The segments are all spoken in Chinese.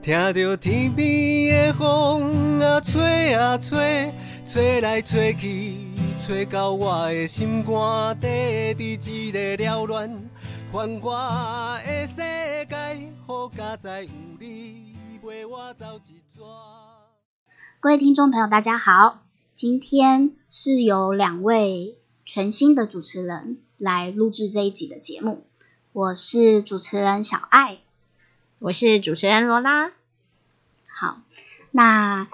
听着天边的风啊吹啊吹，吹来吹去，吹到我的心肝底，伫一个缭乱繁华的世界，好佳哉有你陪我走一逝。各位听众朋友，大家好，今天是由两位全新的主持人来录制这一集的节目，我是主持人小爱。我是主持人罗拉。好，那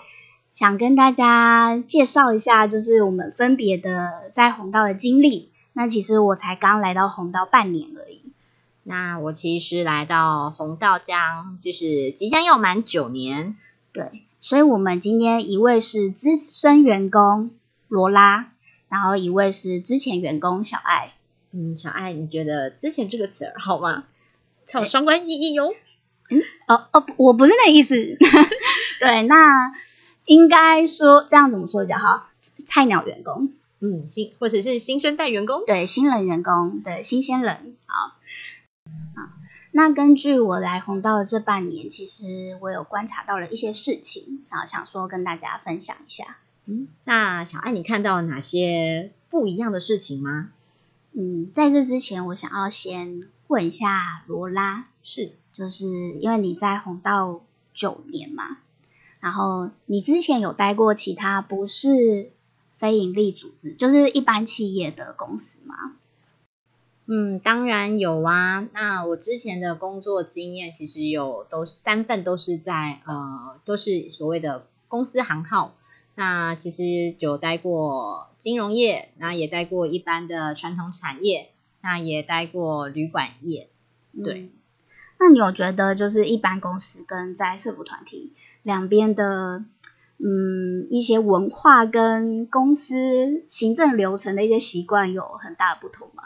想跟大家介绍一下，就是我们分别的在红道的经历。那其实我才刚来到红道半年而已。那我其实来到红道将就是即将要满九年，对，所以我们今天一位是资深员工罗拉，然后一位是之前员工小爱。嗯，小爱，你觉得“之前”这个词儿好吗？它有双关意义哟。嗯，哦哦，我不是那意思。对，那应该说这样怎么说比较好？菜鸟员工，嗯，新或者是新生代员工，对，新人员工，对，新鲜人。好，好，那根据我来红道的这半年，其实我有观察到了一些事情，然后想说跟大家分享一下。嗯，那小爱，你看到哪些不一样的事情吗？嗯，在这之前，我想要先问一下罗拉，是。就是因为你在红道九年嘛，然后你之前有待过其他不是非营利组织，就是一般企业的公司吗？嗯，当然有啊。那我之前的工作经验其实有都是三份都是在呃都是所谓的公司行号。那其实有待过金融业，那也待过一般的传统产业，那也待过旅馆业，对。那你有觉得就是一般公司跟在社服团体两边的，嗯，一些文化跟公司行政流程的一些习惯有很大的不同吗？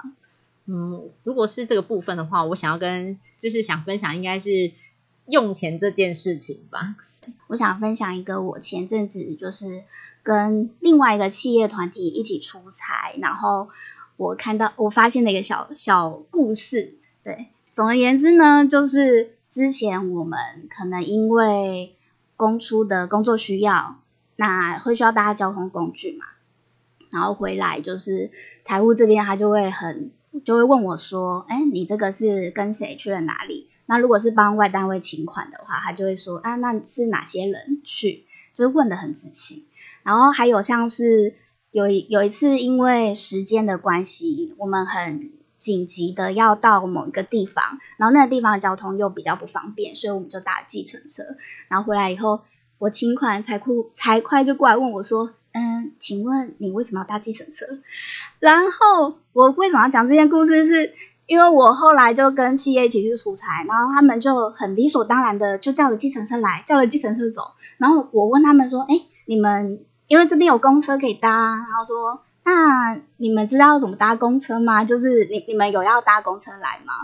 嗯，如果是这个部分的话，我想要跟就是想分享应该是用钱这件事情吧。我想分享一个我前阵子就是跟另外一个企业团体一起出差，然后我看到我发现了一个小小故事，对。总而言之呢，就是之前我们可能因为公出的工作需要，那会需要搭交通工具嘛，然后回来就是财务这边他就会很就会问我说，哎，你这个是跟谁去了哪里？那如果是帮外单位请款的话，他就会说，啊，那是哪些人去？就是问的很仔细。然后还有像是有有一次因为时间的关系，我们很。紧急的要到某一个地方，然后那个地方的交通又比较不方便，所以我们就搭计程车。然后回来以后，我请款财库财会就过来问我说：“嗯，请问你为什么要搭计程车？” 然后我为什么要讲这件故事？是因为我后来就跟企业一起去出差，然后他们就很理所当然的就叫了计程车来，叫了计程车走。然后我问他们说：“哎，你们因为这边有公车可以搭？”然后说。那你们知道怎么搭公车吗？就是你你们有要搭公车来吗？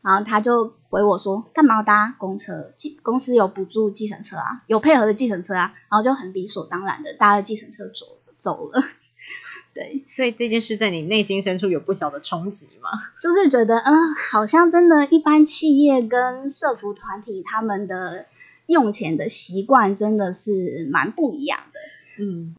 然后他就回我说，干嘛要搭公车？计公司有补助计程车啊，有配合的计程车啊。然后就很理所当然的搭了计程车走走了。对，所以这件事在你内心深处有不小的冲击吗？就是觉得，嗯，好像真的，一般企业跟社服团体他们的用钱的习惯真的是蛮不一样的。嗯。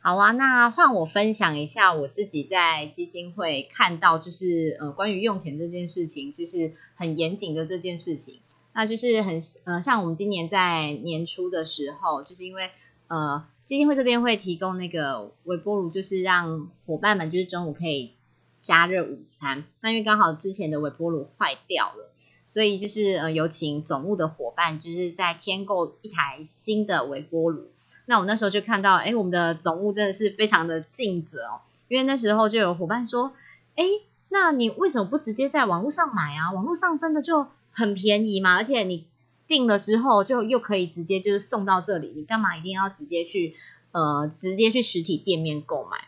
好啊，那换我分享一下我自己在基金会看到，就是呃关于用钱这件事情，就是很严谨的这件事情。那就是很呃像我们今年在年初的时候，就是因为呃基金会这边会提供那个微波炉，就是让伙伴们就是中午可以加热午餐。那因为刚好之前的微波炉坏掉了，所以就是呃有请总务的伙伴，就是在添购一台新的微波炉。那我那时候就看到，哎，我们的总务真的是非常的尽责哦。因为那时候就有伙伴说，哎，那你为什么不直接在网络上买啊？网络上真的就很便宜嘛，而且你订了之后就又可以直接就是送到这里，你干嘛一定要直接去呃直接去实体店面购买？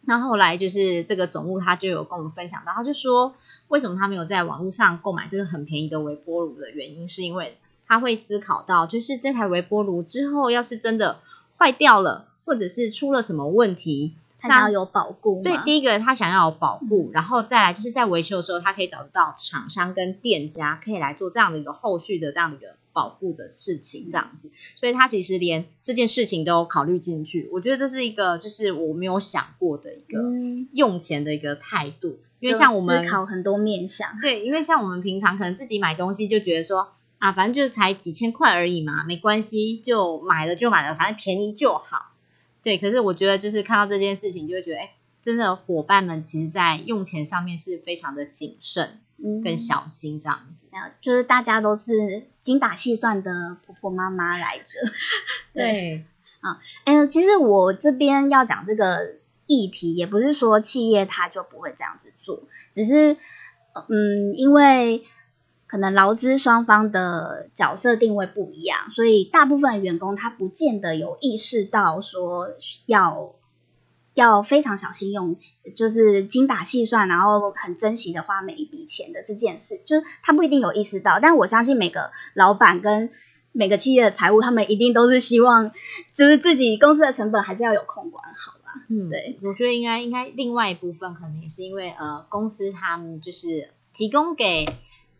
那后来就是这个总务他就有跟我们分享到，他就说为什么他没有在网络上购买这个很便宜的微波炉的原因，是因为。他会思考到，就是这台微波炉之后要是真的坏掉了，或者是出了什么问题，他想要有保固对，第一个他想要有保护，然后再来就是在维修的时候，他可以找得到厂商跟店家可以来做这样的一个后续的这样的一个保护的事情，这样子，所以他其实连这件事情都考虑进去。我觉得这是一个就是我没有想过的一个嗯用钱的一个态度，因为像我们思考很多面向，对，因为像我们平常可能自己买东西就觉得说啊，反正就是才几千块而已嘛，没关系，就买了就买了，反正便宜就好。对，可是我觉得就是看到这件事情，就会觉得，哎，真的伙伴们其实在用钱上面是非常的谨慎嗯，跟小心这样子。就是大家都是精打细算的婆婆妈妈来着。对，啊嗯，其实我这边要讲这个议题，也不是说企业它就不会这样子做，只是呃嗯，因为可能劳资双方的角色定位不一样，所以大部分的员工他不见得有意识到说要要非常小心用，就是精打细算，然后很珍惜的花每一笔钱的这件事，就是他不一定有意识到，但我相信每个老板跟每个企业的财务，他们一定都是希望，就是自己公司的成本还是要有控管好啦。嗯，对，我觉得应该应该另外一部分可能也是因为呃公司他们就是提供给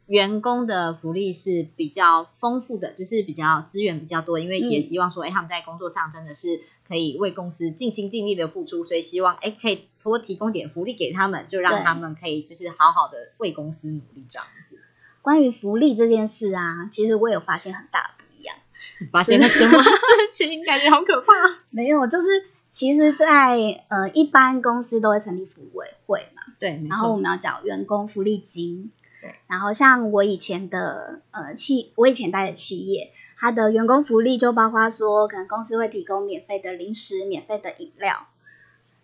员工的福利是比较丰富的，就是比较资源比较多，因为也嗯希望说，哎、他们在工作上真的是可以为公司尽心尽力的付出，所以希望哎可以多提供点福利给他们，就让他们可以就是好好的为公司努力这样子。关于福利这件事啊，其实我有发现很大的不一样。发现了什么事情？感觉好可怕。没有，就是其实在，呃一般公司都会成立服委会嘛，对，然后我错。们要缴员工福利金。然后像我以前的呃企，我以前待的企业，它的员工福利就包括说，可能公司会提供免费的零食、免费的饮料，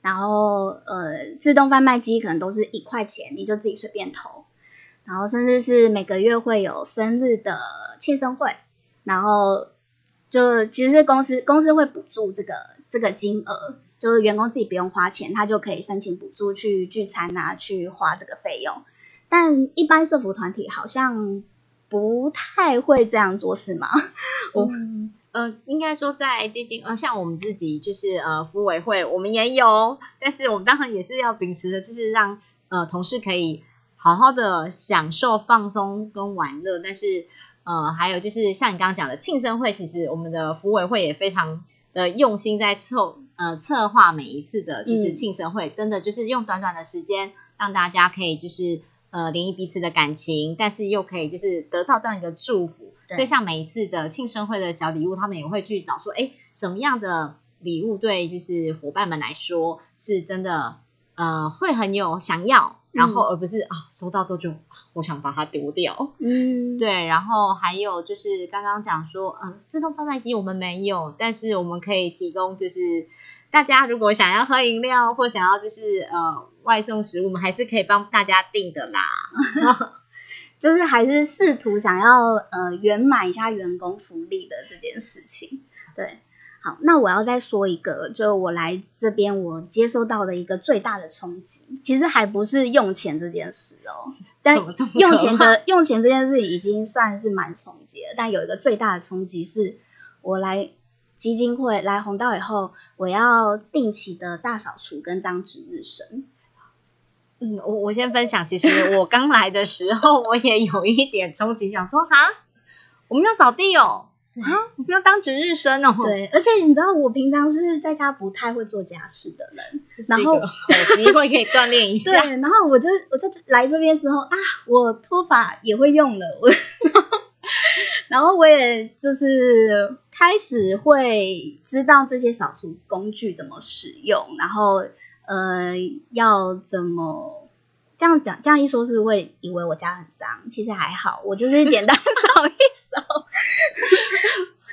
然后呃自动贩卖机可能都是一块钱，你就自己随便投，然后甚至是每个月会有生日的庆生会，然后就其实是公司公司会补助这个这个金额，就是员工自己不用花钱，他就可以申请补助去聚餐啊，去花这个费用。但一般社服团体好像不太会这样做，是吗？我嗯呃，应该说在基金呃，像我们自己就是呃，服委会我们也有，但是我们当然也是要秉持的，就是让呃同事可以好好的享受放松跟玩乐，但是呃，还有就是像你刚刚讲的庆生会，其实我们的服委会也非常的用心在策呃策划每一次的就是嗯庆生会，真的就是用短短的时间让大家可以就是呃联谊彼此的感情，但是又可以就是得到这样一个祝福。所以像每一次的庆生会的小礼物，他们也会去找说，哎，什么样的礼物对就是伙伴们来说是真的呃会很有想要，然后而不是啊收到之后就啊我想把它丢掉。嗯，对，然后还有就是刚刚讲说，嗯，自动贩卖机我们没有，但是我们可以提供，就是大家如果想要喝饮料或想要就是呃外送食物，我们还是可以帮大家订的啦。就是还是试图想要呃圆满一下员工福利的这件事情。对，好，那我要再说一个，就我来这边我接收到的一个最大的冲击，其实还不是用钱这件事哦，但用钱的用钱这件事已经算是蛮冲击了，但有一个最大的冲击是，我来基金会来红道以后，我要定期的大扫除跟当值日生。嗯，我我先分享，其实我刚来的时候，我也有一点憧憬，想说哈，我们要扫地哦，啊，我们要当值日生哦，，对，而且你知道，我平常是在家不太会做家事的人，然后个好机会可以锻炼一下。对，然后我就我就来这边之后啊，我拖把也会用了，我，然后我也就是开始会知道这些扫除工具怎么使用，然后呃要怎么这样讲，这样一说是会以为我家很脏，其实还好，我就是简单 扫一扫。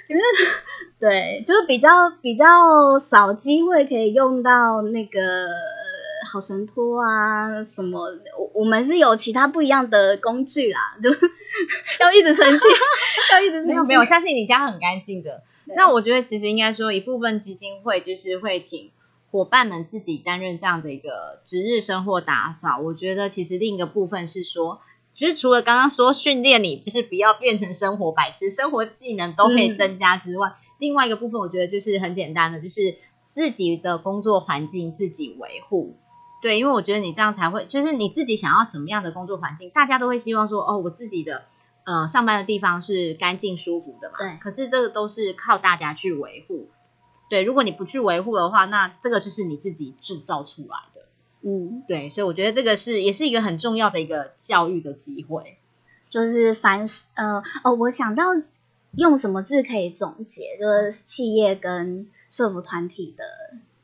可是对，就是比较比较少机会可以用到那个好神拖啊什么，我我们是有其他不一样的工具啦，就要一直生气，要一直没有没有，相信你家很干净的。那我觉得其实应该说一部分基金会就是会请伙伴们自己担任这样的一个值日生或打扫。我觉得其实另一个部分是说，就是除了刚刚说训练你就是不要变成生活白痴，生活技能都可以嗯增加之外，另外一个部分我觉得就是很简单的，就是自己的工作环境自己维护。对，因为我觉得你这样才会，就是你自己想要什么样的工作环境，大家都会希望说，哦，我自己的呃上班的地方是干净舒服的嘛。对可是这个都是靠大家去维护。对，如果你不去维护的话，那这个就是你自己制造出来的。嗯，对，所以我觉得这个是也是一个很重要的一个教育的机会。就是凡是呃哦，我想到用什么字可以总结，就是企业跟社服团体的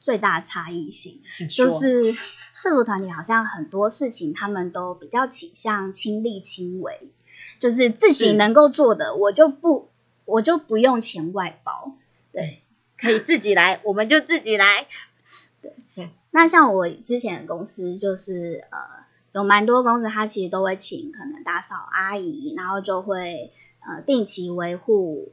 最大差异性。就是社服团体好像很多事情他们都比较倾向亲力亲为，就是自己能够做的，我就不我就不用钱外包。对，可以自己来，我们就自己来。对那像我之前的公司就是呃有蛮多公司，它其实都会请可能打扫阿姨，然后就会呃定期维护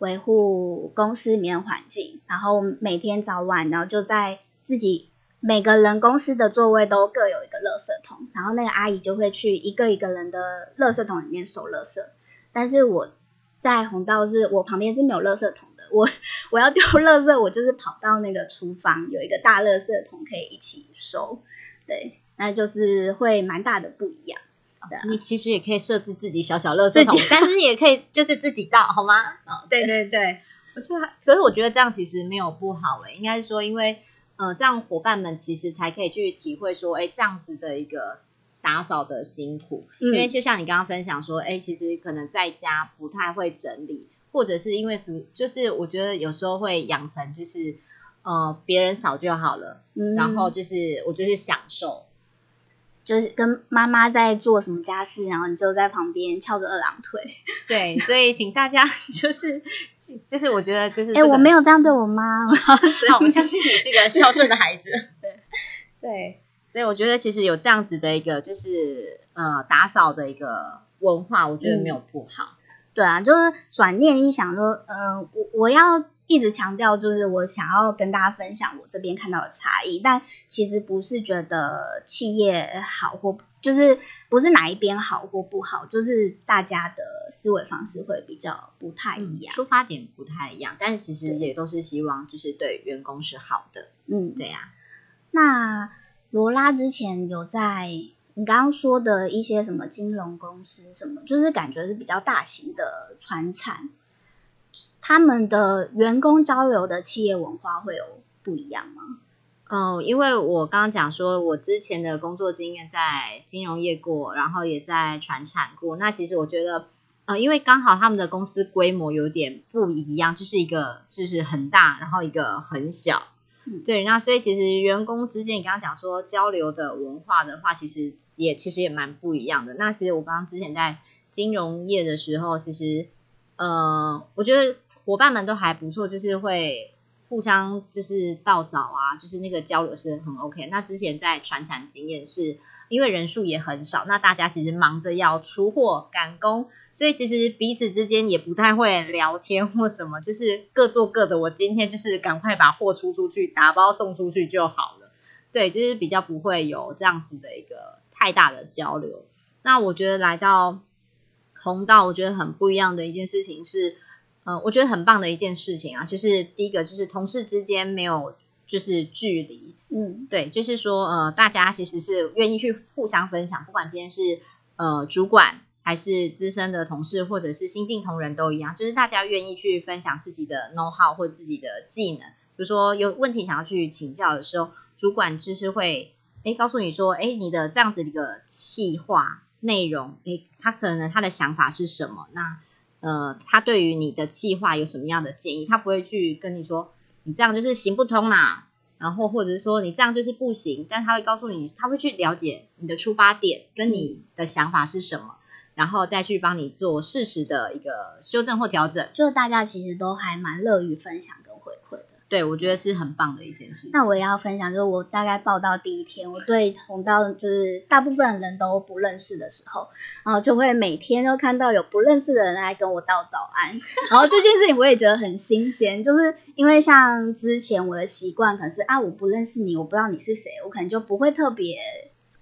维护公司里面环境，然后每天早晚，然后就在自己每个人公司的座位都各有一个垃圾桶，然后那个阿姨就会去一个一个人的垃圾桶里面收垃圾。但是我在红道是我旁边是没有垃圾桶的，我 我要丢垃圾，我就是跑到那个厨房有一个大垃圾桶可以一起收，对，那就是会蛮大的不一样。对啊你其实也可以设置自己小小垃圾自己，桶但是也可以就是自己倒，好吗？哦，对对对，我觉得，可是我觉得这样其实没有不好诶，应该是说，因为呃，这样伙伴们其实才可以去体会说，哎，这样子的一个打扫的辛苦，嗯因为就像你刚刚分享说，哎，其实可能在家不太会整理，或者是因为不，就是我觉得有时候会养成就是呃别人扫就好了，嗯。然后就是我就是享受，就是跟妈妈在做什么家事，然后你就在旁边翘着二郎腿。对，所以请大家 就是就是我觉得就是、哎、这个我没有这样对我妈，好，我相信你是个孝顺的孩子。对 对，所以我觉得其实有这样子的一个就是呃打扫的一个文化，我觉得没有不好。对啊，就是转念一想说，呃，我我要一直强调，就是我想要跟大家分享我这边看到的差异，但其实不是觉得企业好或就是不是哪一边好或不好，就是大家的思维方式会比较不太一样。出发点不太一样，但其实也都是希望就是对员工是好的。嗯，对呀、那罗拉之前有在你刚刚说的一些什么金融公司什么，就是感觉是比较大型的船产，他们的员工交流的企业文化会有不一样吗？嗯，因为我刚刚讲说，我之前的工作经验在金融业过，然后也在船产过。那其实我觉得，呃，因为刚好他们的公司规模有点不一样，就是一个就是很大，然后一个很小。嗯对，那所以其实员工之间，你刚刚讲说交流的文化的话，其实也其实也蛮不一样的。那其实我刚刚之前在金融业的时候，其实呃，我觉得伙伴们都还不错，就是会互相就是倒找啊，就是那个交流是很 OK。那之前在传产经验是因为人数也很少，那大家其实忙着要出货赶工，所以其实彼此之间也不太会聊天或什么，就是各做各的。我今天就是赶快把货出出去，打包送出去就好了。对，就是比较不会有这样子的一个太大的交流。那我觉得来到红道，我觉得很不一样的一件事情是，呃，我觉得很棒的一件事情啊，就是第一个就是同事之间没有就是距离，嗯对，就是说呃，大家其实是愿意去互相分享，不管今天是呃主管还是资深的同事，或者是新进同仁都一样，就是大家愿意去分享自己的 know how 或自己的技能，比如说有问题想要去请教的时候，主管就是会诶告诉你说，诶你的这样子的一个企划内容，诶他可能他的想法是什么？那呃，他对于你的计划有什么样的建议？他不会去跟你说你这样就是行不通啦，然后或者是说你这样就是不行，但他会告诉你，他会去了解你的出发点跟你的想法是什么，然后再去帮你做适时的一个修正或调整。就大家其实都还蛮乐于分享的。对，我觉得是很棒的一件事情。那我也要分享，就是我大概报道第一天，我对红道就是大部分人都不认识的时候，然后就会每天都看到有不认识的人来跟我道早安，然后这件事情我也觉得很新鲜，就是因为像之前我的习惯可能是啊我不认识你，我不知道你是谁，我可能就不会特别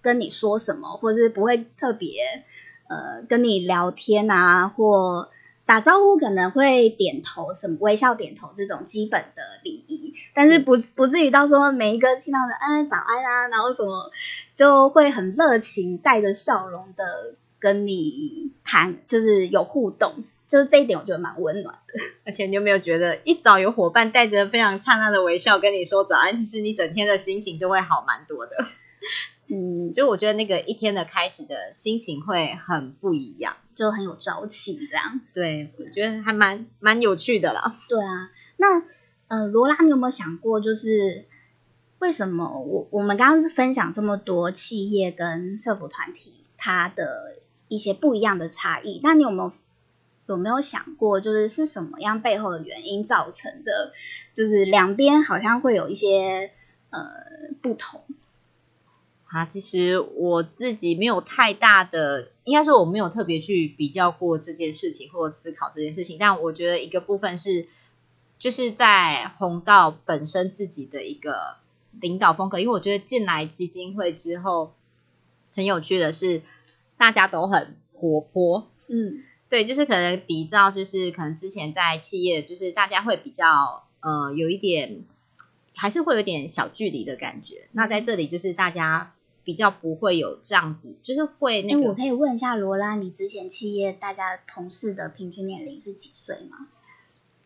跟你说什么，或是不会特别呃跟你聊天啊，或打招呼可能会点头，什么微笑点头这种基本的礼仪，但是不不至于到说每一个听到的嗯早安啊，然后什么就会很热情，带着笑容的跟你谈，就是有互动，就是这一点我觉得蛮温暖的。而且你有没有觉得，一早有伙伴带着非常灿烂的微笑跟你说早安，其实你整天的心情就会好蛮多的。嗯，就我觉得那个一天的开始的心情会很不一样，就很有朝气这样。对，我觉得还蛮蛮有趣的啦。对啊，那呃，罗拉，你有没有想过，就是为什么我我们刚刚是分享这么多企业跟社服团体它的一些不一样的差异？那你有没有有没有想过，就是是什么样背后的原因造成的？就是两边好像会有一些呃不同。啊，其实我自己没有太大的，应该说我没有特别去比较过这件事情或思考这件事情。但我觉得一个部分是，就是在红道本身自己的一个领导风格，因为我觉得进来基金会之后，很有趣的是大家都很活泼，嗯，对，就是可能比较就是可能之前在企业，就是大家会比较呃有一点，还是会有点小距离的感觉。那在这里就是大家。比较不会有这样子，就是会那个。我可以问一下罗拉，你之前企业大家同事的平均年龄是几岁吗？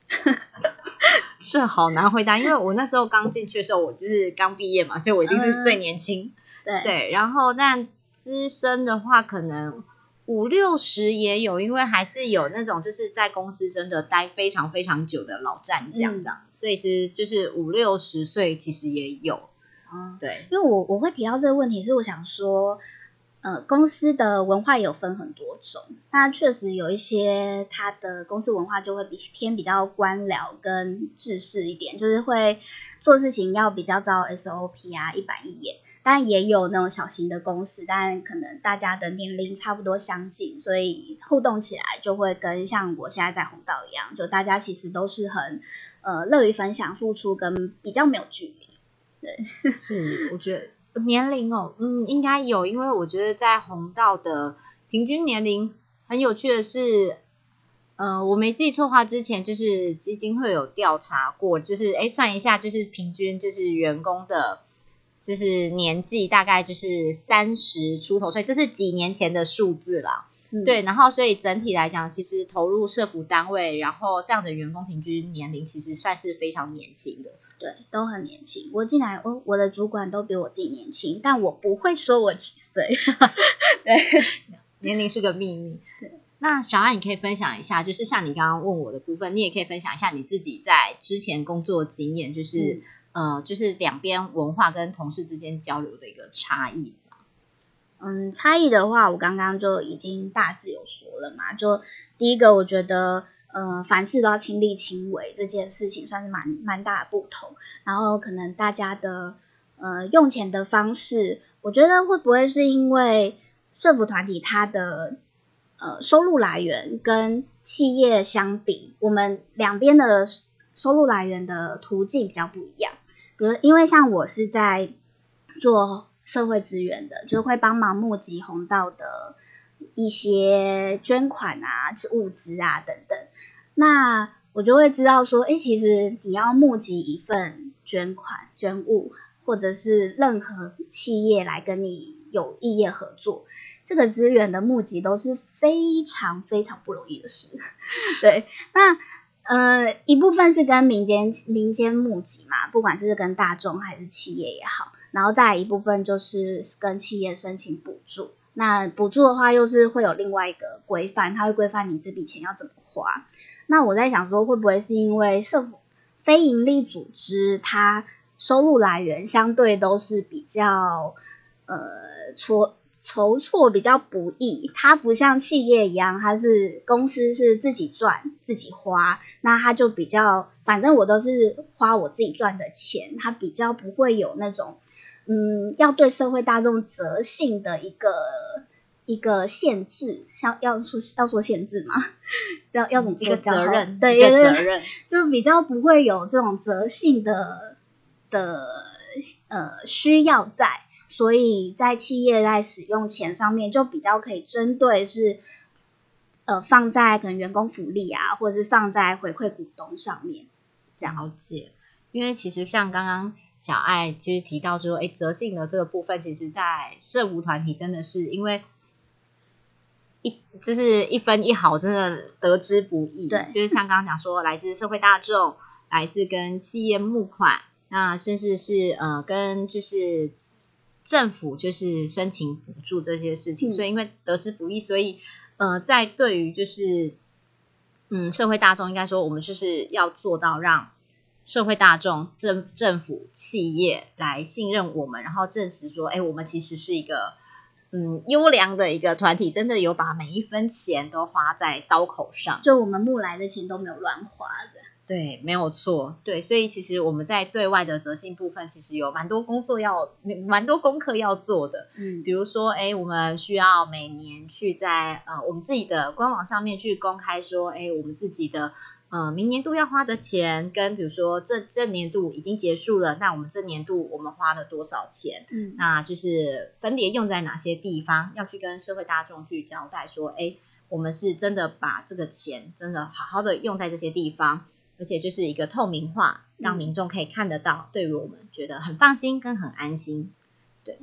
是好难回答，因为我那时候刚进去的时候，我就是刚毕业嘛，所以我一定是最年轻。对对，然后但资深的话，可能五六十也有，因为还是有那种就是在公司真的待非常非常久的老战将这样，所以其实就是五六十岁其实也有。嗯，对，因为我我会提到这个问题，是我想说，呃，公司的文化有分很多种，那确实有一些它的公司文化就会比偏比较官僚跟制式一点，就是会做事情要比较照 SOP 啊，一板一眼。但也有那种小型的公司，但可能大家的年龄差不多相近，所以互动起来就会跟像我现在在红道一样，就大家其实都是很呃乐于分享、付出，跟比较没有距离。对，是，我觉得 年龄哦，嗯，应该有，因为我觉得在红道的平均年龄很有趣的是，呃，我没记错话，之前就是基金会有调查过，就是哎算一下，就是平均就是员工的，就是年纪大概就是三十出头所以，这是几年前的数字啦。对，然后所以整体来讲，其实投入社服单位，然后这样的员工平均年龄其实算是非常年轻的。对，都很年轻。我进来，我我的主管都比我自己年轻，但我不会说我几岁。对，年龄是个秘密。对，那小安，你可以分享一下，就是像你刚刚问我的部分，你也可以分享一下你自己在之前工作经验，就是呃，就是两边文化跟同事之间交流的一个差异。嗯，差异的话，我刚刚就已经大致有说了嘛。就第一个，我觉得，呃，凡事都要亲力亲为，这件事情算是蛮蛮大的不同。然后，可能大家的呃用钱的方式，我觉得会不会是因为社福团体它的呃收入来源跟企业相比，我们两边的收入来源的途径比较不一样。比如，因为像我是在做。社会资源的，就会帮忙募集红道的一些捐款啊、物资啊等等。那我就会知道说，哎，其实你要募集一份捐款、捐物，或者是任何企业来跟你有异业合作，这个资源的募集都是非常非常不容易的事。对，那呃一部分是跟民间民间募集嘛，不管是跟大众还是企业也好。然后再一部分就是跟企业申请补助，那补助的话又是会有另外一个规范，它会规范你这笔钱要怎么花。那我在想说，会不会是因为社非营利组织它收入来源相对都是比较呃搓。筹措比较不易，它不像企业一样，它是公司是自己赚自己花，那它就比较，反正我都是花我自己赚的钱，它比较不会有那种，嗯，要对社会大众责性的一个一个限制，像要说要说限制吗？要要怎么一个责任？对，一个责任，就比较不会有这种责性的的呃需要在。所以在企业在使用钱上面，就比较可以针对是呃放在可能员工福利啊，或者是放在回馈股东上面，这样了解。因为其实像刚刚小爱其实提到说，哎，择性的这个部分，其实在社务团体真的是因为一就是一分一毫，真的得之不易。对，就是像刚刚讲说，来自社会大众，来自跟企业募款，那甚至是呃跟就是政府就是申请补助这些事情，所以因为得之不易，所以呃在对于就是嗯社会大众，应该说我们就是要做到让。社会大众、政政府、企业来信任我们，然后证实说，哎，我们其实是一个嗯优良的一个团体，真的有把每一分钱都花在刀口上，就我们木来的钱都没有乱花的。对，没有错。对，所以其实我们在对外的责信部分，其实有蛮多工作要、蛮多功课要做的。嗯，比如说，哎，我们需要每年去在呃我们自己的官网上面去公开说，哎，我们自己的。呃，明年度要花的钱，跟比如说这这年度已经结束了，那我们这年度我们花了多少钱？嗯，那就是分别用在哪些地方，要去跟社会大众去交代说，哎，我们是真的把这个钱真的好好的用在这些地方，而且就是一个透明化，让民众可以看得到，对于我们觉得很放心跟很安心。对，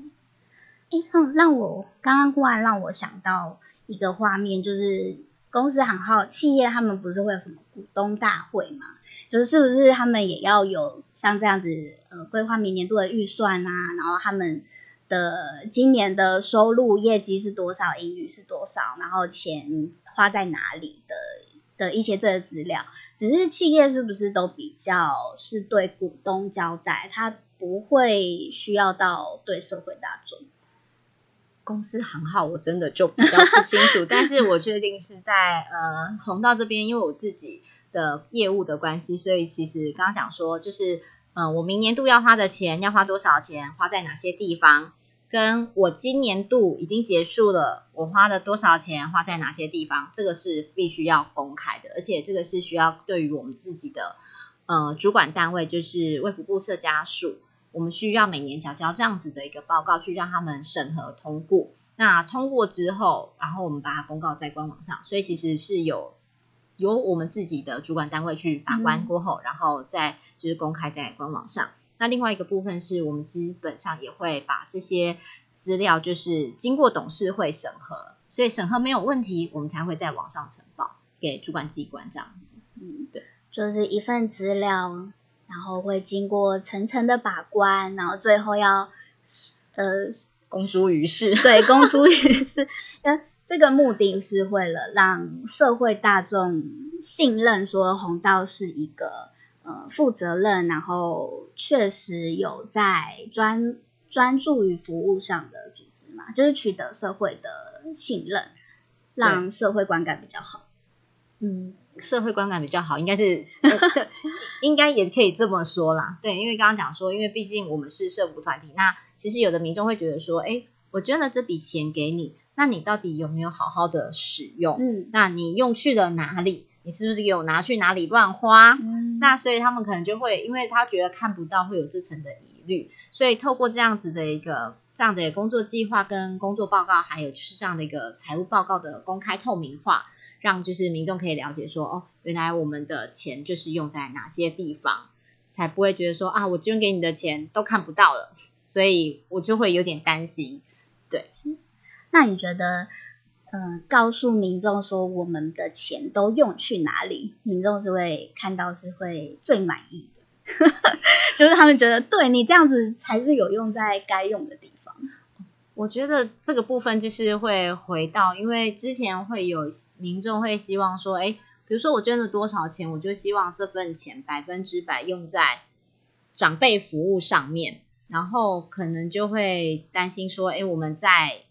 哎，让让我刚刚忽然让我想到一个画面，就是。公司行号企业他们不是会有什么股东大会吗？就是是不是他们也要有像这样子呃规划明年度的预算啊？然后他们的今年的收入业绩是多少，盈余是多少，然后钱花在哪里的的一些这个资料。只是企业是不是都比较是对股东交代，他不会需要到对社会大众。公司行号我真的就比较不清楚，但是我确定是在呃红道这边，因为我自己的业务的关系，所以其实刚刚讲说就是嗯我明年度要花的钱要花多少钱，花在哪些地方，跟我今年度已经结束了，我花了多少钱花在哪些地方，这个是必须要公开的，而且这个是需要对于我们自己的呃主管单位，就是卫福部设家属。我们需要每年缴交这样子的一个报告，去让他们审核通过。那通过之后，然后我们把它公告在官网上，所以其实是有由我们自己的主管单位去把关过后，然后再就是公开在官网上。那另外一个部分是我们基本上也会把这些资料，就是经过董事会审核，所以审核没有问题，我们才会在网上呈报给主管机关这样子。嗯，对，就是一份资料。然后会经过层层的把关，然后最后要呃公诸于世，对，公诸于世。呃，这个目的是为了让社会大众信任，说红道是一个呃负责任，然后确实有在专专注于服务上的组织嘛，就是取得社会的信任，让社会观感比较好。嗯。社会观感比较好，应该是，应该也可以这么说啦。对，因为刚刚讲说，因为毕竟我们是社福团体，那其实有的民众会觉得说，哎，我捐了这笔钱给你，那你到底有没有好好的使用？嗯，那你用去了哪里？你是不是有拿去哪里乱花？嗯，那所以他们可能就会，因为他觉得看不到，会有这层的疑虑，所以透过这样子的一个这样的工作计划跟工作报告，还有就是这样的一个财务报告的公开透明化。让就是民众可以了解说，哦，原来我们的钱就是用在哪些地方，才不会觉得说啊，我捐给你的钱都看不到了，所以我就会有点担心。对，那你觉得，嗯，告诉民众说我们的钱都用去哪里，民众是会看到是会最满意的，就是他们觉得对你这样子才是有用在该用的地方。我觉得这个部分就是会回到，因为之前会有民众会希望说，哎，比如说我捐了多少钱，我就希望这份钱百分之百用在长辈服务上面，然后可能就会担心说，哎，我们在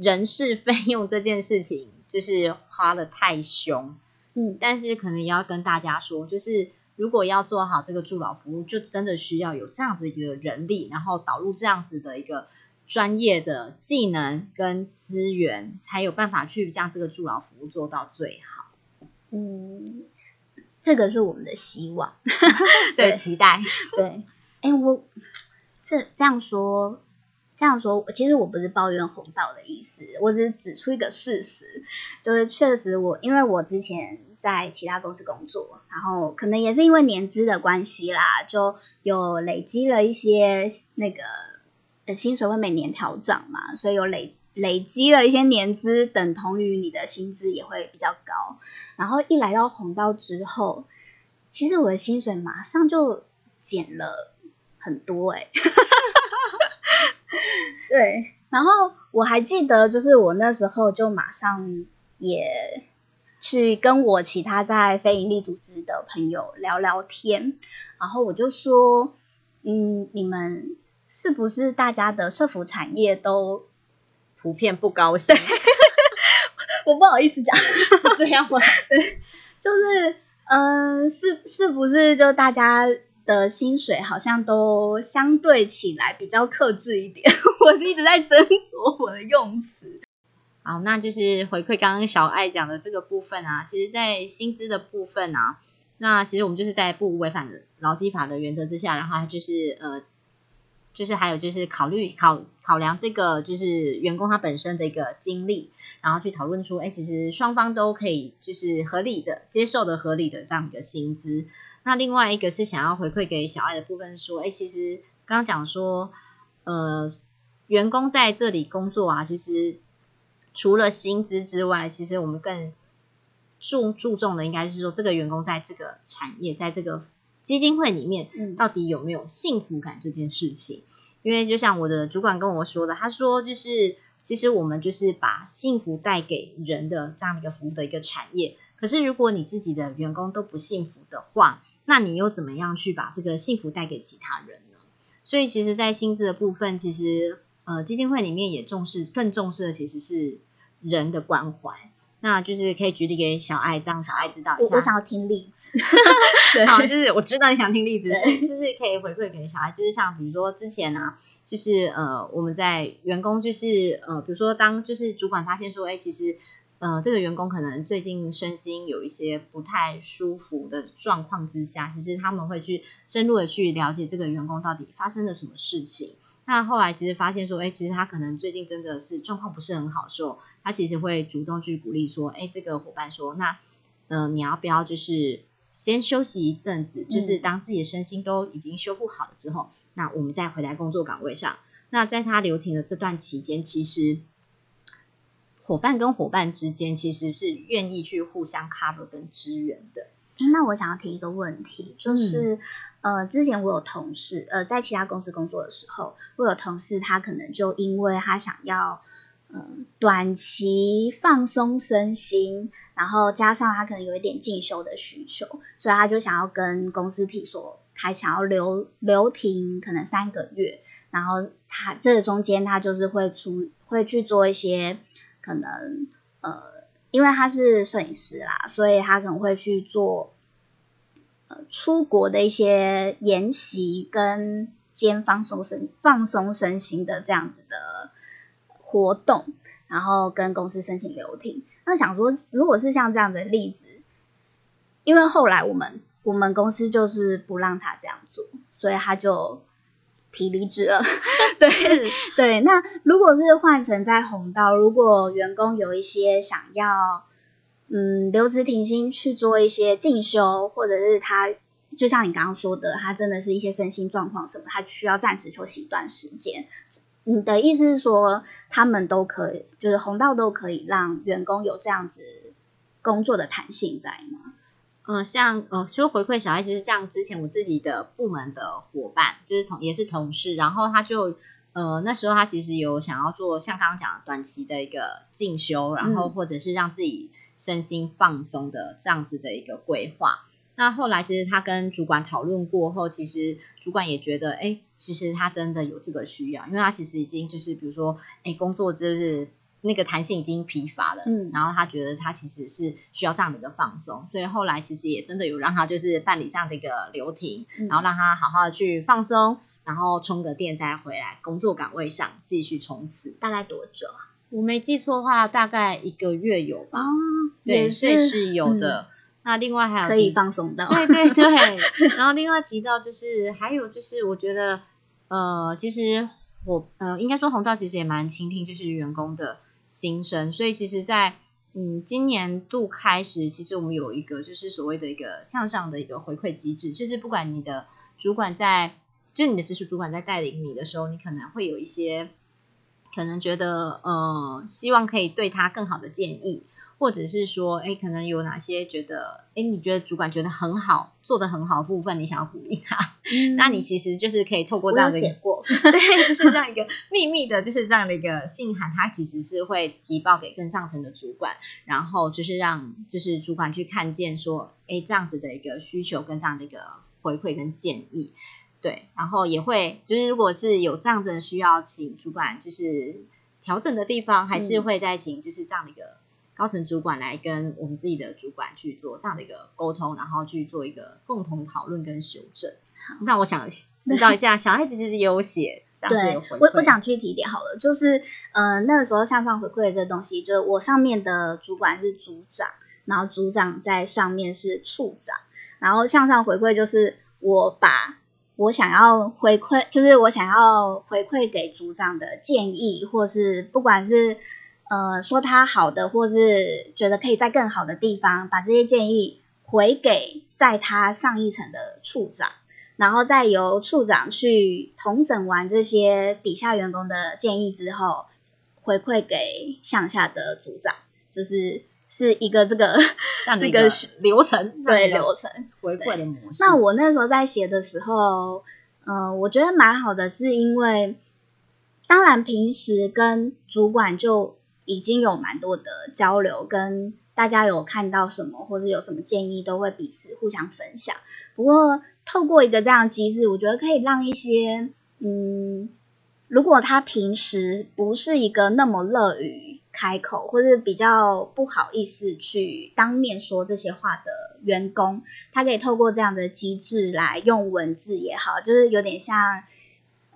人事费用这件事情就是花的太凶，嗯，但是可能也要跟大家说，就是如果要做好这个助老服务，就真的需要有这样子一个人力，然后导入这样子的一个。专业的技能跟资源，才有办法去将这个助老服务做到最好。嗯，这个是我们的希望，对，期待。对，哎，我这这样说，这样说，其实我不是抱怨红道的意思，我只是指出一个事实，就是确实我因为我之前在其他公司工作，然后可能也是因为年资的关系啦，就有累积了一些那个。薪水会每年调整嘛，所以有累累积了一些年资，等同于你的薪资也会比较高。然后一来到红道之后，其实我的薪水马上就减了很多哎。对，然后我还记得，就是我那时候就马上也去跟我其他在非营利组织的朋友聊聊天，然后我就说，嗯，你们。是不是大家的社服产业都普遍不高兴？我不好意思讲，是这样吗？对，就是，嗯，是是不是就大家的薪水好像都相对起来比较克制一点？我是一直在斟酌我的用词。好，那就是回馈刚刚小爱讲的这个部分啊，其实，在薪资的部分啊，那其实我们就是在不违反劳基法的原则之下，然后就是呃。就是还有就是考虑考考量这个就是员工他本身的一个经历，然后去讨论出，哎，其实双方都可以就是合理的接受的合理的这样一个薪资。那另外一个是想要回馈给小爱的部分，说，哎，其实刚刚讲说，呃，员工在这里工作啊，其实除了薪资之外，其实我们更注注重的应该是说，这个员工在这个产业，在这个。基金会里面到底有没有幸福感这件事情？因为就像我的主管跟我说的，他说就是其实我们就是把幸福带给人的这样的一个服务的一个产业。可是如果你自己的员工都不幸福的话，那你又怎么样去把这个幸福带给其他人呢？所以其实，在薪资的部分，其实呃基金会里面也重视，更重视的其实是人的关怀。那就是可以举例给小爱，让小爱知道一下。我想要听例。好，就是我知道你想听例子，就是可以回馈给小孩，就是像比如说之前啊，就是呃我们在员工就是呃比如说当就是主管发现说，哎其实呃这个员工可能最近身心有一些不太舒服的状况之下，其实他们会去深入的去了解这个员工到底发生了什么事情。那后来其实发现说，哎其实他可能最近真的是状况不是很好，时候他其实会主动去鼓励说，哎这个伙伴说，那呃你要不要就是。先休息一阵子，就是当自己的身心都已经修复好了之后，那我们再回来工作岗位上。那在他留停的这段期间，其实伙伴跟伙伴之间其实是愿意去互相 cover 跟支援的。那我想要提一个问题，就是呃，之前我有同事呃在其他公司工作的时候，我有同事他可能就因为他想要。嗯，短期放松身心，然后加上他可能有一点进修的需求，所以他就想要跟公司提说，他想要留留停可能三个月，然后他这中间他就是会出会去做一些可能呃，因为他是摄影师啦，所以他可能会去做呃出国的一些研习跟兼放松身放松身心的这样子的。活动，然后跟公司申请留停。那想说，如果是像这样的例子，因为后来我们我们公司就是不让他这样做，所以他就提离职了。对对，那如果是换成在红道，如果员工有一些想要嗯留职停薪去做一些进修，或者是他就像你刚刚说的，他真的是一些身心状况什么，他需要暂时休息一段时间。你的意思是说，他们都可以，就是红道都可以让员工有这样子工作的弹性在吗？嗯，像呃，说回馈小孩，其实像之前我自己的部门的伙伴，就是同也是同事，然后他就呃那时候他其实有想要做像刚刚讲的短期的一个进修，然后或者是让自己身心放松的这样子的一个规划。那后来其实他跟主管讨论过后，其实主管也觉得，哎，其实他真的有这个需要，因为他其实已经就是比如说，哎，工作就是那个弹性已经疲乏了，嗯，然后他觉得他其实是需要这样的一个放松，所以后来其实也真的有让他就是办理这样的一个流停，然后让他好好的去放松，然后充个电再回来工作岗位上继续冲刺。大概多久啊？我没记错的话，大概一个月有吧？哦，对，所以是有的。那另外还有可以放松到，对对对。然后另外提到就是还有就是，我觉得呃，其实我呃，应该说红道其实也蛮倾听就是员工的心声，所以其实，在嗯今年度开始，其实我们有一个就是所谓的一个向上的一个回馈机制，就是不管你的主管在，就是你的直属主管在带领你的时候，你可能会有一些可能觉得呃，希望可以对他更好的建议。或者是说，哎，可能有哪些觉得，哎，你觉得主管觉得很好，做的很好部分，你想要鼓励他，那你其实就是可以透过这样的写过，对，就是这样一个秘密的，就是这样的一个信函，它其实是会提报给更上层的主管，然后就是让就是主管去看见说，哎，这样子的一个需求跟这样的一个回馈跟建议，对，然后也会就是如果是有这样子的需要，请主管就是调整的地方，还是会再请就是这样的一个。高层主管来跟我们自己的主管去做这样的一个沟通，然后去做一个共同讨论跟修正。那我想知道一下，小爱其实有写 这样子的回我我讲具体一点好了，就是呃那个时候向上回馈的这东西，就是我上面的主管是组长，然后组长在上面是处长，然后向上回馈就是我把我想要回馈，就是我想要回馈给组长的建议，或是不管是。呃，说他好的，或是觉得可以在更好的地方，把这些建议回给在他上一层的处长，然后再由处长去统整完这些底下员工的建议之后，回馈给向下的组长，就是是一个这个这 个流程，对流程回馈的模式。那我那时候在写的时候，嗯，我觉得蛮好的，是因为当然平时跟主管就。已经有蛮多的交流，跟大家有看到什么或者有什么建议，都会彼此互相分享。不过透过一个这样机制，我觉得可以让一些嗯，如果他平时不是一个那么乐于开口，或者比较不好意思去当面说这些话的员工，他可以透过这样的机制来用文字也好，就是有点像。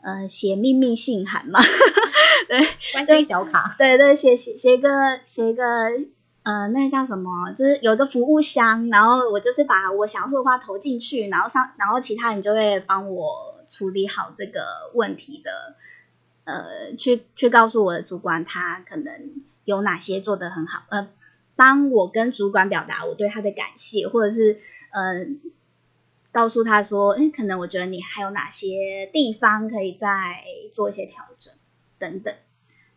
呃，写秘密信函嘛，对，关心小卡，对对，写写写一个写一个，呃，那叫什么？就是有个服务箱，然后我就是把我想说的话投进去，然后上，然后其他人就会帮我处理好这个问题的，呃，去去告诉我的主管，他可能有哪些做得很好，呃，帮我跟主管表达我对他的感谢，或者是呃。告诉他说：“哎，可能我觉得你还有哪些地方可以再做一些调整，等等。”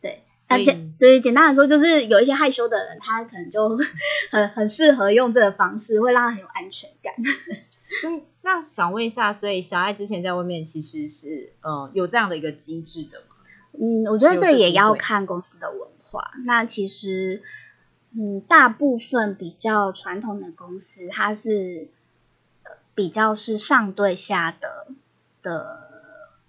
对，而且对简单来说，就是有一些害羞的人，他可能就 很很适合用这个方式，会让他很有安全感。所以，那想问一下，所以小爱之前在外面其实是呃有这样的一个机制的吗？嗯，我觉得这也要看公司的文化。那其实，嗯，大部分比较传统的公司，它是。比较是上对下的的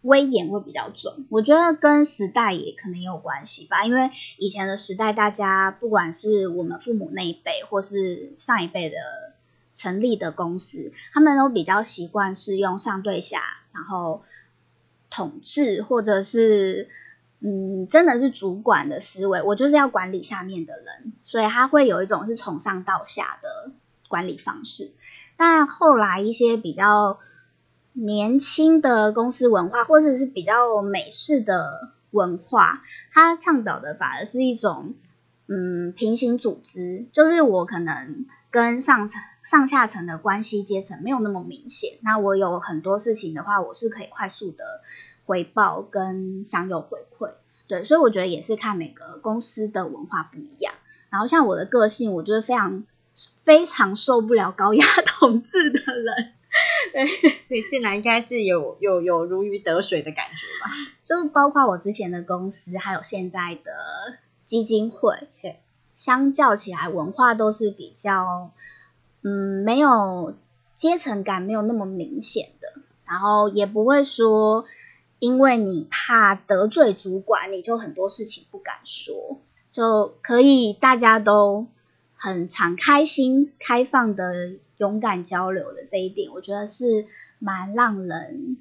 威严会比较重，我觉得跟时代也可能有关系吧。因为以前的时代，大家不管是我们父母那一辈，或是上一辈的成立的公司，他们都比较习惯是用上对下，然后统治，或者是嗯，真的是主管的思维，我就是要管理下面的人，所以他会有一种是从上到下的管理方式。但后来一些比较年轻的公司文化，或者是比较美式的文化，它倡导的反而是一种嗯平行组织，就是我可能跟上层、上下层的关系阶层没有那么明显。那我有很多事情的话，我是可以快速的回报跟享有回馈。对，所以我觉得也是看每个公司的文化不一样。然后像我的个性，我就是非常。非常受不了高压 统治的人，对，所以进来应该是有有有如鱼得水的感觉吧？就包括我之前的公司，还有现在的基金会，对，相较起来文化都是比较，嗯，没有阶层感，没有那么明显的，然后也不会说，因为你怕得罪主管，你就很多事情不敢说，就可以大家都。很敞开心、开放的、勇敢交流的这一点，我觉得是蛮让人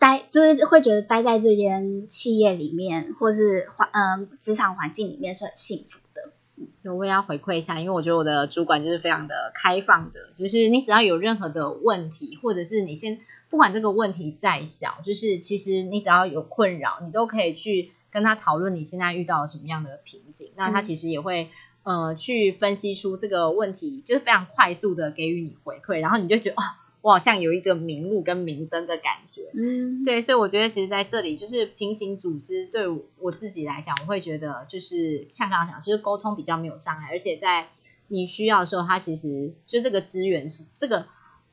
待，就是会觉得待在这间企业里面，或是环嗯职场环境里面是很幸福的。我也要回馈一下，因为我觉得我的主管就是非常的开放的，就是你只要有任何的问题，或者是你先不管这个问题再小，就是其实你只要有困扰，你都可以去跟他讨论你现在遇到什么样的瓶颈，那他其实也会。呃，去分析出这个问题，就是非常快速的给予你回馈，然后你就觉得哦，我好像有一个明路跟明灯的感觉，嗯，对，所以我觉得其实在这里就是平行组织对我自己来讲，我会觉得就是像刚刚讲，就是沟通比较没有障碍，而且在你需要的时候，它其实就这个资源是这个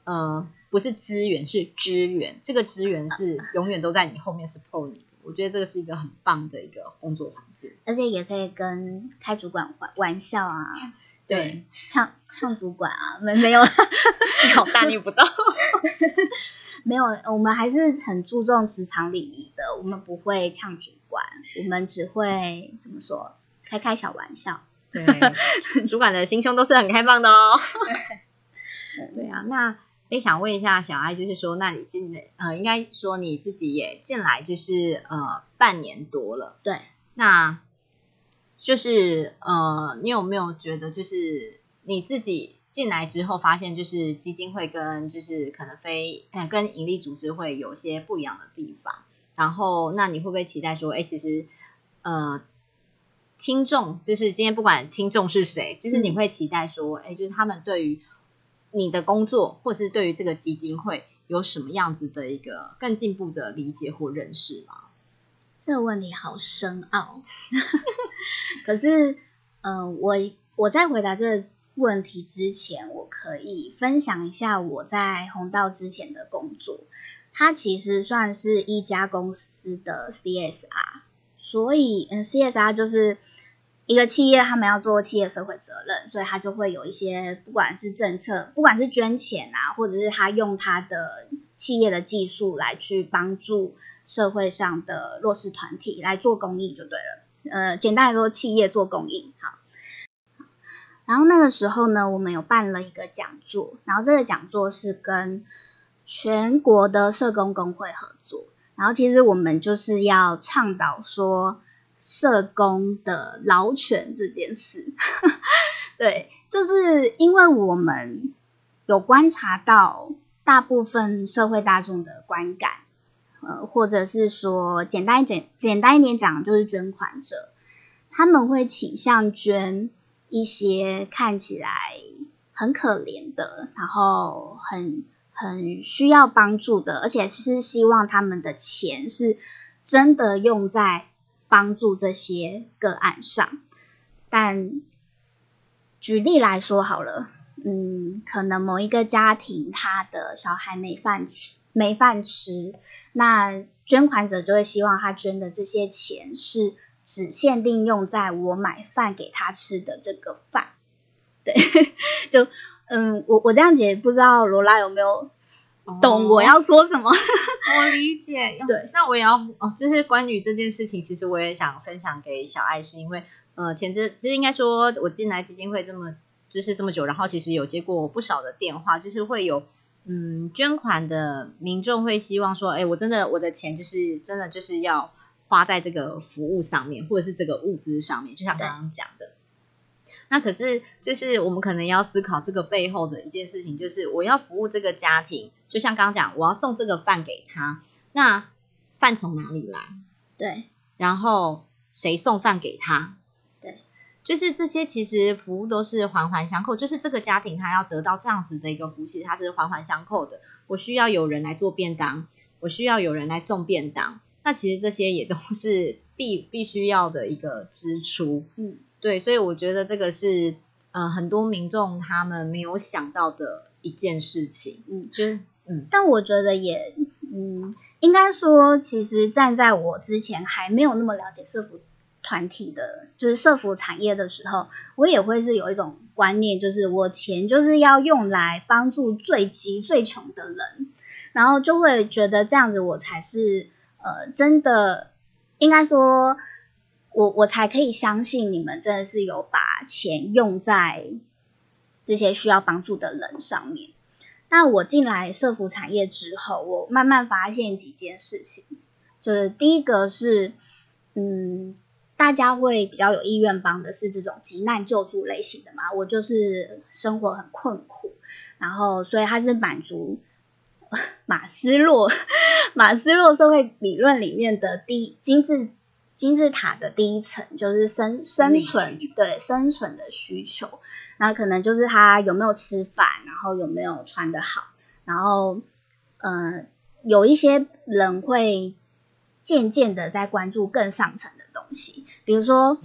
呃不是资源是支援，这个支援是永远都在你后面 support 你。我觉得这个是一个很棒的一个工作环境，而且也可以跟开主管玩玩笑啊，对，唱唱主管啊，没没有，你好大逆不道，没有，我们还是很注重职场礼仪的，我们不会呛主管，我们只会怎么说，开开小玩笑，对，主管的心胸都是很开放的哦，对啊，那。也想问一下小艾，就是说，那你进来，呃，应该说你自己也进来，就是呃半年多了，对，那就是呃，你有没有觉得，就是你自己进来之后，发现就是基金会跟就是可能非呃跟盈利组织会有些不一样的地方，然后那你会不会期待说，哎，其实呃听众就是今天不管听众是谁，就是你会期待说，哎，就是他们对于你的工作，或是对于这个基金会有什么样子的一个更进步的理解或认识吗？这个问题好深奥。可是，呃，我我在回答这个问题之前，我可以分享一下我在红道之前的工作。它其实算是一家公司的 CSR，所以，嗯，CSR 就是。一个企业，他们要做企业社会责任，所以他就会有一些，不管是政策，不管是捐钱啊，或者是他用他的企业的技术来去帮助社会上的弱势团体来做公益，就对了。呃，简单来说，企业做公益，好。然后那个时候呢，我们有办了一个讲座，然后这个讲座是跟全国的社工工会合作，然后其实我们就是要倡导说。社工的劳权这件事，对，就是因为我们有观察到大部分社会大众的观感，呃，或者是说简单一简简单一点讲，就是捐款者他们会倾向捐一些看起来很可怜的，然后很很需要帮助的，而且是希望他们的钱是真的用在。帮助这些个案上，但举例来说好了，嗯，可能某一个家庭他的小孩没饭吃，没饭吃，那捐款者就会希望他捐的这些钱是只限定用在我买饭给他吃的这个饭，对，就嗯，我我这样解，不知道罗拉有没有？懂我要说什么？我理解。对，那我也要哦，就是关于这件事情，其实我也想分享给小爱，是因为呃，前阵其实应该说，我进来基金会这么就是这么久，然后其实有接过不少的电话，就是会有嗯捐款的民众会希望说，哎，我真的我的钱就是真的就是要花在这个服务上面，或者是这个物资上面，就像刚刚讲的。那可是，就是我们可能要思考这个背后的一件事情，就是我要服务这个家庭，就像刚刚讲，我要送这个饭给他，那饭从哪里来？对，然后谁送饭给他？对，就是这些其实服务都是环环相扣，就是这个家庭他要得到这样子的一个福气，它是环环相扣的。我需要有人来做便当，我需要有人来送便当，那其实这些也都是必必须要的一个支出。嗯。对，所以我觉得这个是呃很多民众他们没有想到的一件事情，嗯，就是嗯，但我觉得也嗯，应该说，其实站在我之前还没有那么了解社服团体的，就是社服产业的时候，我也会是有一种观念，就是我钱就是要用来帮助最急最穷的人，然后就会觉得这样子我才是呃真的应该说。我我才可以相信你们真的是有把钱用在这些需要帮助的人上面。那我进来社服产业之后，我慢慢发现几件事情，就是第一个是，嗯，大家会比较有意愿帮的是这种急难救助类型的嘛？我就是生活很困苦，然后所以他是满足 马斯洛 马斯洛社会理论里面的第金字金字塔的第一层，就是生生存对生存的需求。那可能就是他有没有吃饭，然后有没有穿得好，然后嗯，有一些人会渐渐的在关注更上层的。东西，比如说，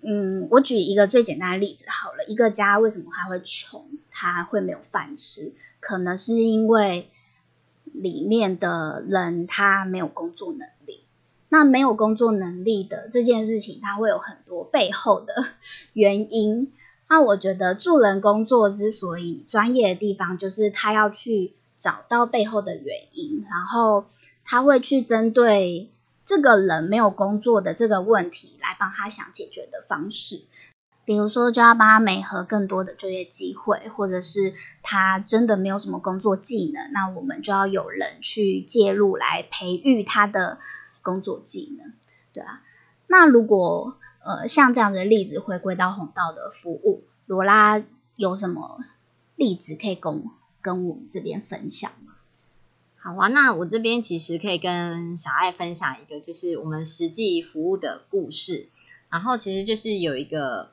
嗯，我举一个最简单的例子好了，一个家为什么他会穷，他会没有饭吃，可能是因为里面的人他没有工作能力。那没有工作能力的这件事情，它会有很多背后的 原因。那我觉得助人工作之所以专业的地方，就是他要去找到背后的原因，然后他会去针对。这个人没有工作的这个问题，来帮他想解决的方式，比如说就要帮他美合更多的就业机会，或者是他真的没有什么工作技能，那我们就要有人去介入来培育他的工作技能，对啊。那如果呃像这样的例子回归到红道的服务，罗拉有什么例子可以跟跟我们这边分享吗？好啊，那我这边其实可以跟小爱分享一个，就是我们实际服务的故事。然后其实就是有一个，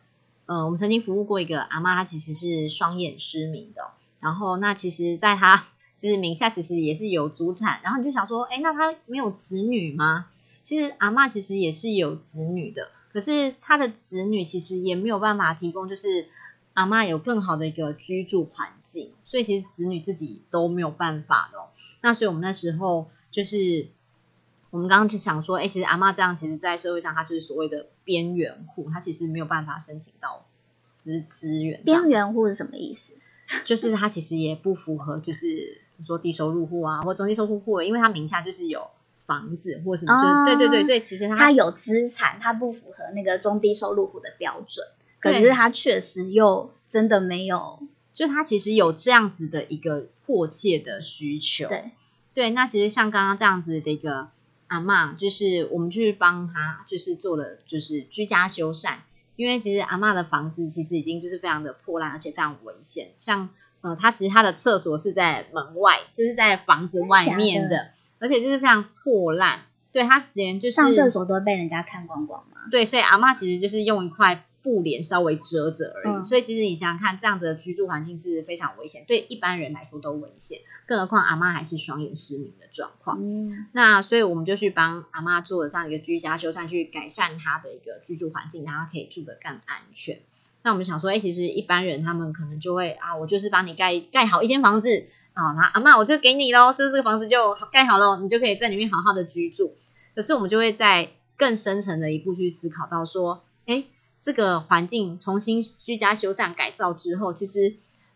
呃，我们曾经服务过一个阿妈，她其实是双眼失明的。然后那其实在她就是名下其实也是有祖产。然后你就想说，哎，那他没有子女吗？其实阿妈其实也是有子女的，可是他的子女其实也没有办法提供，就是阿妈有更好的一个居住环境，所以其实子女自己都没有办法的。那所以，我们那时候就是，我们刚刚就想说，哎，其实阿妈这样，其实，在社会上，她就是所谓的边缘户，她其实没有办法申请到资资源。边缘户是什么意思？就是他其实也不符合，就是说低收入户啊，或中低收入户，因为他名下就是有房子或什么，就对对对，所以其实他有资产，他不符合那个中低收入户的标准。可是他确实又真的没有。就他其实有这样子的一个迫切的需求，对对。那其实像刚刚这样子的一个阿妈，就是我们去帮他，就是做了就是居家修缮，因为其实阿妈的房子其实已经就是非常的破烂，而且非常危险。像呃，他其实他的厕所是在门外，就是在房子外面的，而且就是非常破烂。对他连就是上厕所都被人家看光光嘛。对，所以阿妈其实就是用一块。布帘稍微遮着而已，所以其实你想想看，这样的居住环境是非常危险，对一般人来说都危险，更何况阿妈还是双眼失明的状况。那所以我们就去帮阿妈做了这样一个居家修缮，去改善她的一个居住环境，让她可以住得更安全。那我们想说，哎，其实一般人他们可能就会啊，我就是帮你盖盖好一间房子啊，那阿妈我就给你喽，这这个房子就盖好了，你就可以在里面好好的居住。可是我们就会在更深层的一步去思考到说，哎。这个环境重新居家修缮改造之后，其实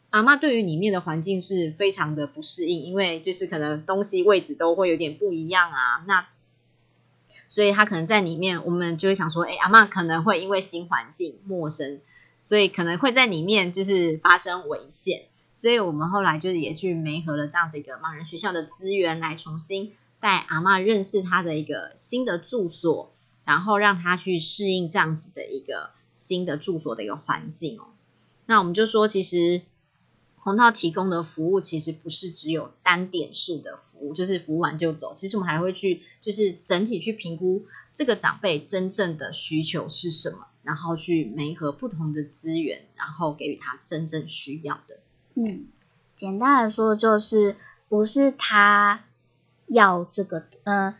阿妈对于里面的环境是非常的不适应，因为就是可能东西位置都会有点不一样啊。那所以他可能在里面，我们就会想说，哎，阿妈可能会因为新环境陌生，所以可能会在里面就是发生危险。所以我们后来就是也去媒合了这样子一个盲人学校的资源，来重新带阿妈认识他的一个新的住所，然后让他去适应这样子的一个。新的住所的一个环境哦，那我们就说，其实红套提供的服务其实不是只有单点式的服务，就是服务完就走。其实我们还会去，就是整体去评估这个长辈真正的需求是什么，然后去媒合不同的资源，然后给予他真正需要的。嗯，简单来说就是不是他要这个，嗯。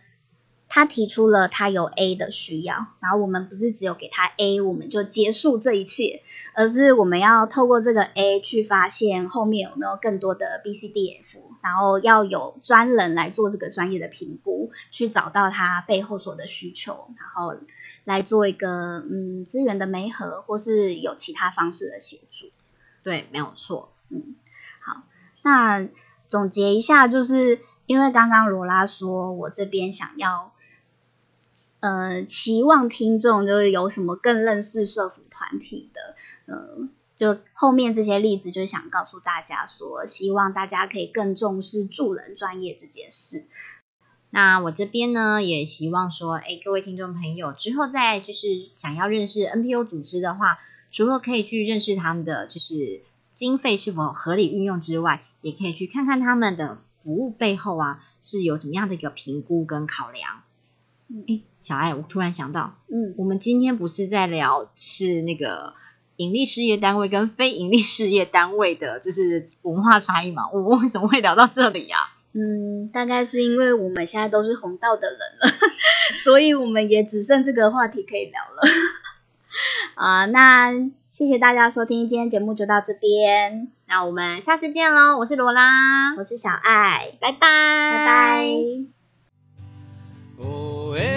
他提出了他有 A 的需要，然后我们不是只有给他 A，我们就结束这一切，而是我们要透过这个 A 去发现后面有没有更多的 B、C、D、F，然后要有专人来做这个专业的评估，去找到他背后所的需求，然后来做一个嗯资源的媒合，或是有其他方式的协助。对，没有错。嗯，好，那总结一下，就是因为刚刚罗拉说我这边想要。呃，期望听众就是有什么更认识社服团体的，呃，就后面这些例子，就是想告诉大家说，希望大家可以更重视助人专业这件事。那我这边呢，也希望说，哎，各位听众朋友，之后再就是想要认识 NPO 组织的话，除了可以去认识他们的就是经费是否合理运用之外，也可以去看看他们的服务背后啊是有什么样的一个评估跟考量。哎，小爱，我突然想到，嗯，我们今天不是在聊是那个盈利事业单位跟非盈利事业单位的，就是文化差异嘛？我们为什么会聊到这里呀？嗯，大概是因为我们现在都是红道的人了，所以我们也只剩这个话题可以聊了。啊，那谢谢大家收听，今天节目就到这边，那我们下次见喽！我是罗拉，我是小爱，拜拜，拜拜。哦耶，